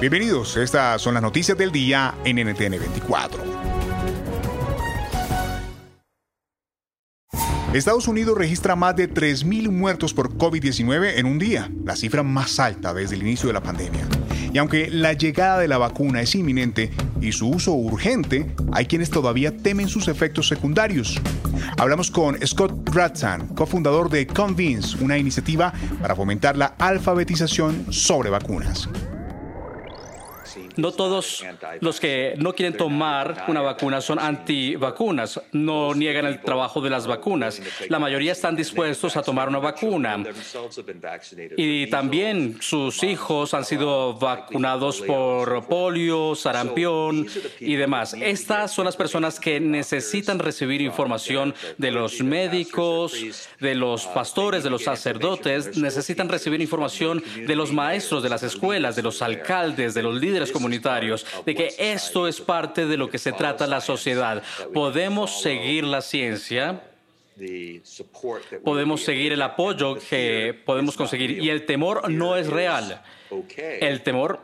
Bienvenidos, estas son las noticias del día en NTN 24. Estados Unidos registra más de 3.000 muertos por COVID-19 en un día, la cifra más alta desde el inicio de la pandemia. Y aunque la llegada de la vacuna es inminente y su uso urgente, hay quienes todavía temen sus efectos secundarios. Hablamos con Scott Ratzan, cofundador de Convince, una iniciativa para fomentar la alfabetización sobre vacunas no todos los que no quieren tomar una vacuna son antivacunas, no niegan el trabajo de las vacunas. La mayoría están dispuestos a tomar una vacuna. Y también sus hijos han sido vacunados por polio, sarampión y demás. Estas son las personas que necesitan recibir información de los médicos, de los pastores, de los sacerdotes, necesitan recibir información de los maestros de las escuelas, de los alcaldes, de los líderes comunitarios de que esto es parte de lo que se trata la sociedad. Podemos seguir la ciencia, podemos seguir el apoyo que podemos conseguir y el temor no es real. El temor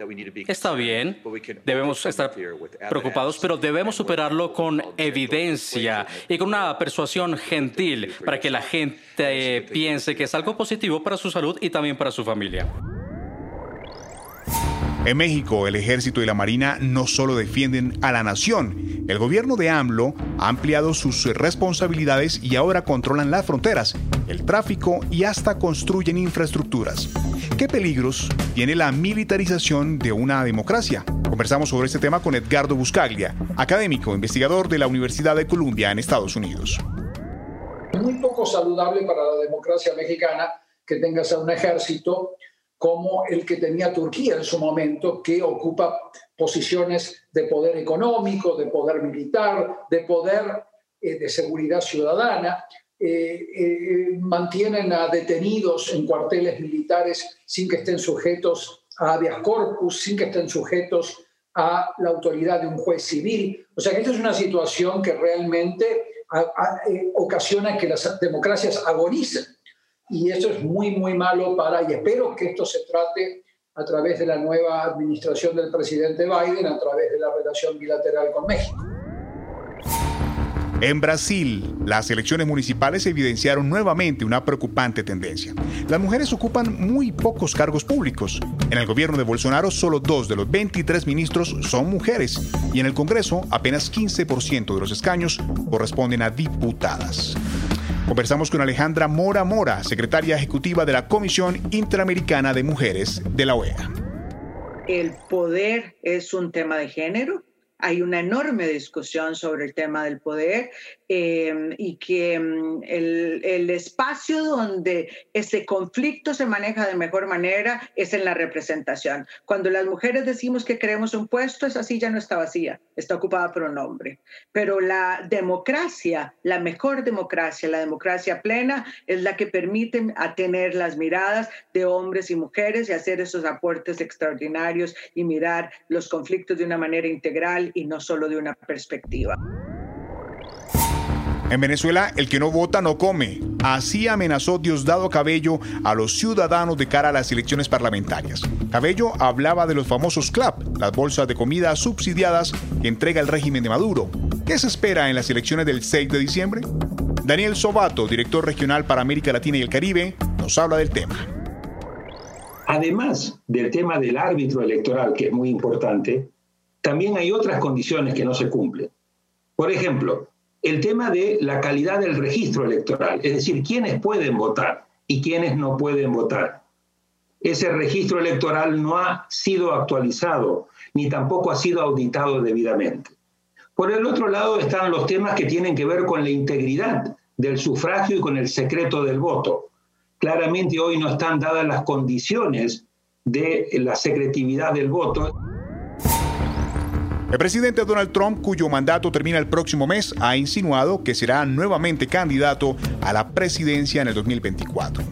está bien, debemos estar preocupados, pero debemos superarlo con evidencia y con una persuasión gentil para que la gente piense que es algo positivo para su salud y también para su familia. En México, el ejército y la marina no solo defienden a la nación, el gobierno de AMLO ha ampliado sus responsabilidades y ahora controlan las fronteras, el tráfico y hasta construyen infraestructuras. ¿Qué peligros tiene la militarización de una democracia? Conversamos sobre este tema con Edgardo Buscaglia, académico, investigador de la Universidad de Columbia en Estados Unidos. Muy poco saludable para la democracia mexicana que tengas a un ejército como el que tenía Turquía en su momento, que ocupa posiciones de poder económico, de poder militar, de poder eh, de seguridad ciudadana, eh, eh, mantienen a detenidos en cuarteles militares sin que estén sujetos a habeas corpus, sin que estén sujetos a la autoridad de un juez civil. O sea que esta es una situación que realmente ocasiona que las democracias agonicen y eso es muy, muy malo para, y espero que esto se trate a través de la nueva administración del presidente Biden, a través de la relación bilateral con México. En Brasil, las elecciones municipales evidenciaron nuevamente una preocupante tendencia. Las mujeres ocupan muy pocos cargos públicos. En el gobierno de Bolsonaro, solo dos de los 23 ministros son mujeres y en el Congreso apenas 15% de los escaños corresponden a diputadas. Conversamos con Alejandra Mora Mora, secretaria ejecutiva de la Comisión Interamericana de Mujeres de la OEA. El poder es un tema de género. Hay una enorme discusión sobre el tema del poder Em, y que em, el, espacio donde ese conflicto se maneja de mejor manera es en la representación. Cuando las mujeres decimos que queremos un puesto, esa silla no está vacía, está ocupada por un hombre. Pero la democracia, la mejor democracia, la democracia plena, es la que permite tener las miradas de hombres y mujeres y hacer esos aportes extraordinarios y mirar los conflictos de una manera integral y no solo de una perspectiva. En Venezuela, el que no vota no come. Así amenazó Diosdado Cabello a los ciudadanos de cara a las elecciones parlamentarias. Cabello hablaba de los famosos CLAP, las bolsas de comida subsidiadas que entrega el régimen de Maduro. ¿Qué se espera en las elecciones del 6 de diciembre? Daniel Sobato, director regional para América Latina y el Caribe, nos habla del tema. Además del tema del árbitro electoral, que es muy importante, también hay otras condiciones que no se cumplen. Por ejemplo, el tema de la calidad del registro electoral, es decir, quiénes pueden votar y quiénes no pueden votar. Ese registro electoral no ha sido actualizado ni tampoco ha sido auditado debidamente. Por el otro lado están los temas que tienen que ver con la integridad del sufragio y con el secreto del voto. Claramente hoy no están dadas las condiciones de la secretividad del voto. El presidente Donald Trump, cuyo mandato termina el próximo mes, ha insinuado que será nuevamente candidato a la presidencia en el 2024.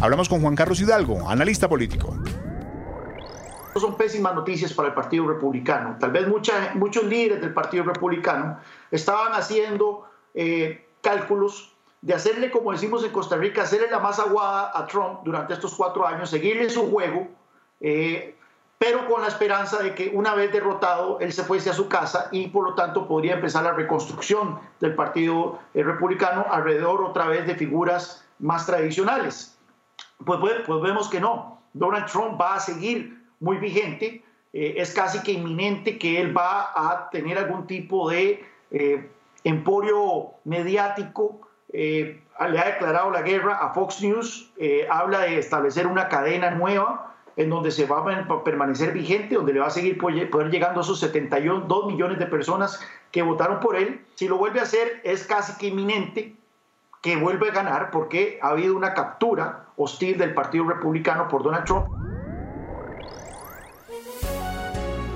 Hablamos con Juan Carlos Hidalgo, analista político. Son pésimas noticias para el Partido Republicano. Tal vez muchos líderes del Partido Republicano estaban haciendo eh, cálculos de hacerle, como decimos en Costa Rica, hacerle la más aguada a Trump durante estos cuatro años, seguirle su juego, eh, pero con la esperanza de que una vez derrotado él se fuese a su casa y por lo tanto podría empezar la reconstrucción del Partido eh, Republicano alrededor otra vez de figuras más tradicionales. Pues, pues, pues vemos que no. Donald Trump va a seguir muy vigente. Eh, es casi que inminente que él va a tener algún tipo de emporio mediático eh, le ha declarado la guerra a Fox News, eh, habla de establecer una cadena nueva en donde se va a permanecer vigente, donde le va a seguir poder llegando a esos 72 millones de personas que votaron por él. Si lo vuelve a hacer, es casi que inminente que vuelva a ganar porque ha habido una captura hostil del Partido Republicano por Donald Trump.